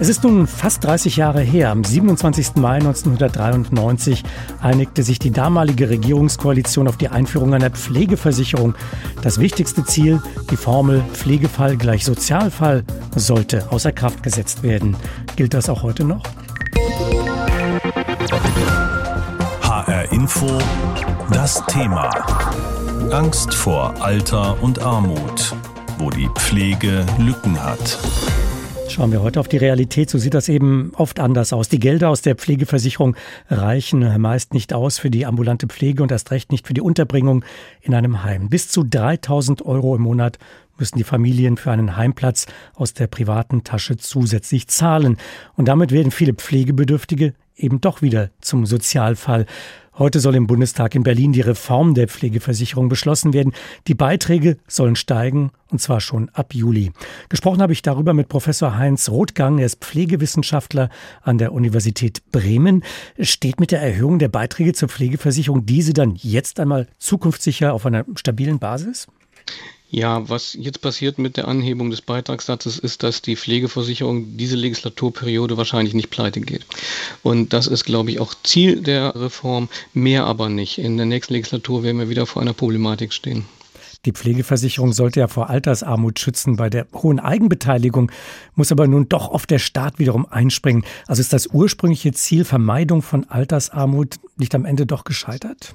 Es ist nun fast 30 Jahre her. Am 27. Mai 1993 einigte sich die damalige Regierungskoalition auf die Einführung einer Pflegeversicherung. Das wichtigste Ziel, die Formel Pflegefall gleich Sozialfall, sollte außer Kraft gesetzt werden. Gilt das auch heute noch? HR Info, das Thema. Angst vor Alter und Armut, wo die Pflege Lücken hat. Schauen wir heute auf die Realität, so sieht das eben oft anders aus. Die Gelder aus der Pflegeversicherung reichen meist nicht aus für die ambulante Pflege und erst recht nicht für die Unterbringung in einem Heim. Bis zu 3000 Euro im Monat müssen die Familien für einen Heimplatz aus der privaten Tasche zusätzlich zahlen. Und damit werden viele Pflegebedürftige eben doch wieder zum Sozialfall. Heute soll im Bundestag in Berlin die Reform der Pflegeversicherung beschlossen werden. Die Beiträge sollen steigen, und zwar schon ab Juli. Gesprochen habe ich darüber mit Professor Heinz Rothgang. Er ist Pflegewissenschaftler an der Universität Bremen. Steht mit der Erhöhung der Beiträge zur Pflegeversicherung diese dann jetzt einmal zukunftssicher auf einer stabilen Basis? Ja, was jetzt passiert mit der Anhebung des Beitragssatzes ist, dass die Pflegeversicherung diese Legislaturperiode wahrscheinlich nicht pleite geht. Und das ist, glaube ich, auch Ziel der Reform, mehr aber nicht. In der nächsten Legislatur werden wir wieder vor einer Problematik stehen. Die Pflegeversicherung sollte ja vor Altersarmut schützen. Bei der hohen Eigenbeteiligung muss aber nun doch oft der Staat wiederum einspringen. Also ist das ursprüngliche Ziel Vermeidung von Altersarmut nicht am Ende doch gescheitert?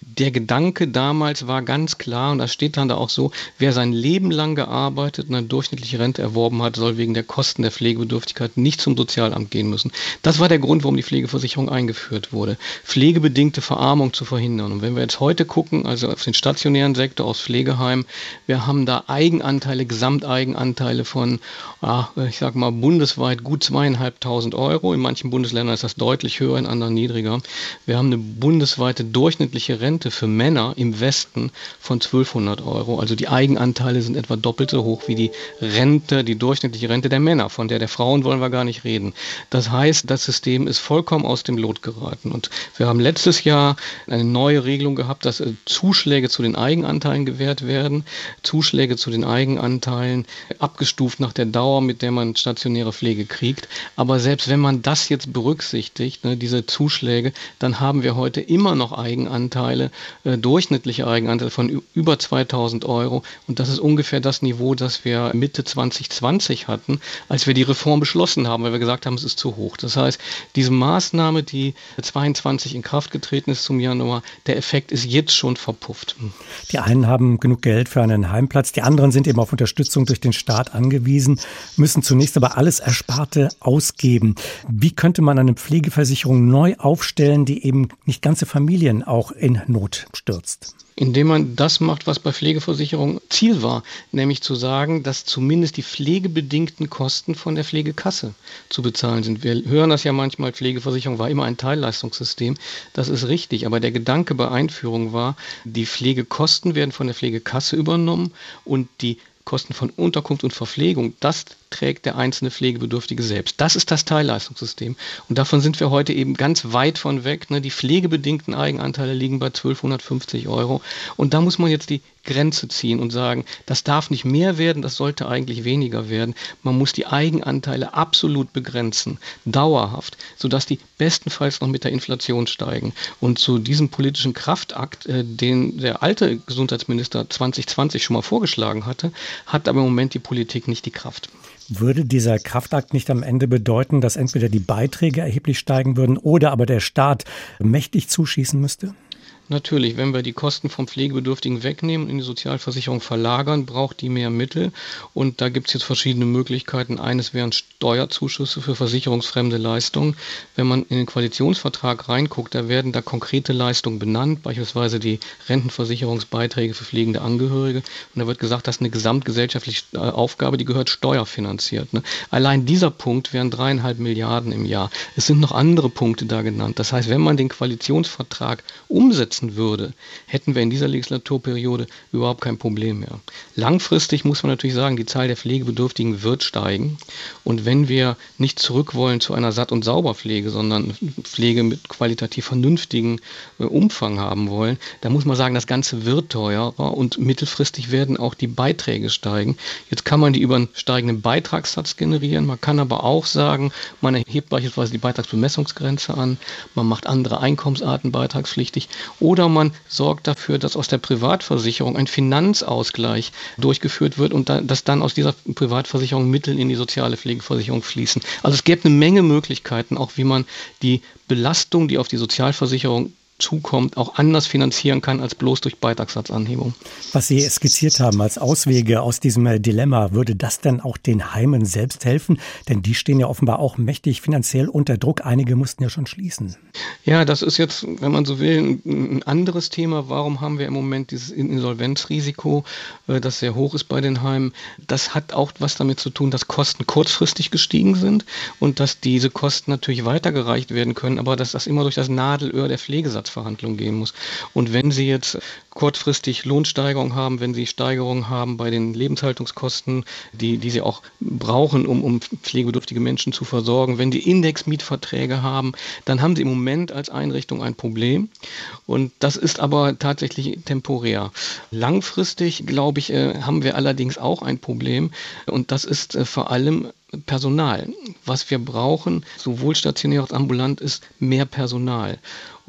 Der Gedanke damals war ganz klar, und das steht dann da auch so, wer sein Leben lang gearbeitet und eine durchschnittliche Rente erworben hat, soll wegen der Kosten der Pflegebedürftigkeit nicht zum Sozialamt gehen müssen. Das war der Grund, warum die Pflegeversicherung eingeführt wurde. Pflegebedingte Verarmung zu verhindern. Und wenn wir jetzt heute gucken, also auf den stationären Sektor aus Pflegeheimen, wir haben da Eigenanteile, Gesamteigenanteile von, ich sag mal, bundesweit gut zweieinhalbtausend Euro. In manchen Bundesländern ist das deutlich höher, in anderen niedriger. Wir haben eine bundesweite durchschnittliche durchschnittliche Rente für Männer im Westen von 1200 Euro. Also die Eigenanteile sind etwa doppelt so hoch wie die Rente, die durchschnittliche Rente der Männer. Von der der Frauen wollen wir gar nicht reden. Das heißt, das System ist vollkommen aus dem Lot geraten. Und wir haben letztes Jahr eine neue Regelung gehabt, dass äh, Zuschläge zu den Eigenanteilen gewährt werden. Zuschläge zu den Eigenanteilen abgestuft nach der Dauer, mit der man stationäre Pflege kriegt. Aber selbst wenn man das jetzt berücksichtigt, ne, diese Zuschläge, dann haben wir heute immer noch Eigenanteile Eigenanteile, äh, durchschnittliche Eigenanteile von über 2000 Euro. Und das ist ungefähr das Niveau, das wir Mitte 2020 hatten, als wir die Reform beschlossen haben, weil wir gesagt haben, es ist zu hoch. Das heißt, diese Maßnahme, die 22 in Kraft getreten ist zum Januar, der Effekt ist jetzt schon verpufft. Die einen haben genug Geld für einen Heimplatz, die anderen sind eben auf Unterstützung durch den Staat angewiesen, müssen zunächst aber alles Ersparte ausgeben. Wie könnte man eine Pflegeversicherung neu aufstellen, die eben nicht ganze Familien auch in Not stürzt. Indem man das macht, was bei Pflegeversicherung Ziel war, nämlich zu sagen, dass zumindest die pflegebedingten Kosten von der Pflegekasse zu bezahlen sind. Wir hören das ja manchmal, Pflegeversicherung war immer ein Teilleistungssystem. Das ist richtig, aber der Gedanke bei Einführung war, die Pflegekosten werden von der Pflegekasse übernommen und die Kosten von Unterkunft und Verpflegung, das trägt der einzelne Pflegebedürftige selbst. Das ist das Teilleistungssystem. Und davon sind wir heute eben ganz weit von weg. Ne? Die pflegebedingten Eigenanteile liegen bei 1250 Euro. Und da muss man jetzt die Grenze ziehen und sagen, das darf nicht mehr werden, das sollte eigentlich weniger werden. Man muss die Eigenanteile absolut begrenzen, dauerhaft, sodass die bestenfalls noch mit der Inflation steigen. Und zu diesem politischen Kraftakt, äh, den der alte Gesundheitsminister 2020 schon mal vorgeschlagen hatte, hat aber im Moment die Politik nicht die Kraft. Würde dieser Kraftakt nicht am Ende bedeuten, dass entweder die Beiträge erheblich steigen würden oder aber der Staat mächtig zuschießen müsste? Natürlich, wenn wir die Kosten vom Pflegebedürftigen wegnehmen und in die Sozialversicherung verlagern, braucht die mehr Mittel. Und da gibt es jetzt verschiedene Möglichkeiten. Eines wären Steuerzuschüsse für versicherungsfremde Leistungen. Wenn man in den Koalitionsvertrag reinguckt, da werden da konkrete Leistungen benannt, beispielsweise die Rentenversicherungsbeiträge für pflegende Angehörige. Und da wird gesagt, das ist eine gesamtgesellschaftliche äh, Aufgabe, die gehört steuerfinanziert. Ne? Allein dieser Punkt wären dreieinhalb Milliarden im Jahr. Es sind noch andere Punkte da genannt. Das heißt, wenn man den Koalitionsvertrag umsetzt, lassen würde, hätten wir in dieser Legislaturperiode überhaupt kein Problem mehr. Langfristig muss man natürlich sagen, die Zahl der Pflegebedürftigen wird steigen. Und wenn wir nicht zurück wollen zu einer Satt- und Sauberpflege, sondern Pflege mit qualitativ vernünftigen äh, Umfang haben wollen, dann muss man sagen, das Ganze wird teurer und mittelfristig werden auch die Beiträge steigen. Jetzt kann man die über einen steigenden Beitragssatz generieren. Man kann aber auch sagen, man erhebt beispielsweise die Beitragsbemessungsgrenze an, man macht andere Einkommensarten beitragspflichtig oder man sorgt dafür, dass aus der Privatversicherung ein Finanzausgleich durchgeführt wird und dass dann aus dieser Privatversicherung Mittel in die soziale Pflegeversicherung fließen. Also es gäbe eine Menge Möglichkeiten, auch wie man die Belastung, die auf die Sozialversicherung zukommt, auch anders finanzieren kann als bloß durch Beitragssatzanhebung. Was Sie skizziert haben als Auswege aus diesem äh, Dilemma, würde das denn auch den Heimen selbst helfen? Denn die stehen ja offenbar auch mächtig finanziell unter Druck. Einige mussten ja schon schließen. Ja, das ist jetzt, wenn man so will, ein anderes Thema. Warum haben wir im Moment dieses Insolvenzrisiko, äh, das sehr hoch ist bei den Heimen? Das hat auch was damit zu tun, dass Kosten kurzfristig gestiegen sind und dass diese Kosten natürlich weitergereicht werden können, aber dass das immer durch das Nadelöhr der Pflegesatz Vertragsverhandlungen gehen muss. Und wenn Sie jetzt kurzfristig Lohnsteigerung haben, wenn Sie Steigerungen haben bei den Lebenshaltungskosten, die, die Sie auch brauchen, um, um pflegebedürftige Menschen zu versorgen, wenn Sie Indexmietverträge haben, dann haben Sie im Moment als Einrichtung ein Problem. Und das ist aber tatsächlich temporär. Langfristig, glaube ich, äh, haben wir allerdings auch ein Problem. Und das ist äh, vor allem Personal. Was wir brauchen, sowohl stationär als ambulant, ist mehr Personal.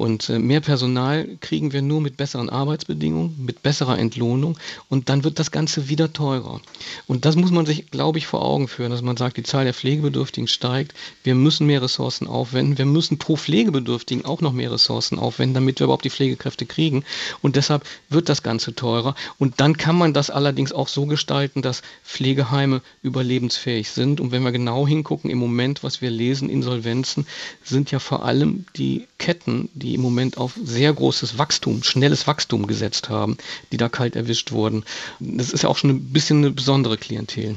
Und äh, mehr Personal kriegen wir nur mit besseren Arbeitsbedingungen, mit besserer Entlohnung und dann wird das Ganze wieder teurer. Und das muss man sich, glaube ich, vor Augen führen, dass man sagt, die Zahl der Pflegebedürftigen steigt, wir müssen mehr Ressourcen aufwenden, wir müssen pro Pflegebedürftigen auch noch mehr Ressourcen aufwenden, damit wir überhaupt die Pflegekräfte kriegen. Und deshalb wird das Ganze teurer. Und dann kann man das allerdings auch so gestalten, dass Pflegeheime überlebensfähig sind. Und wenn wir genau hingucken, im Moment, was wir lesen, Insolvenzen, sind ja vor allem die Ketten, die die im Moment auf sehr großes Wachstum, schnelles Wachstum gesetzt haben, die da kalt erwischt wurden. Das ist ja auch schon ein bisschen eine besondere Klientel.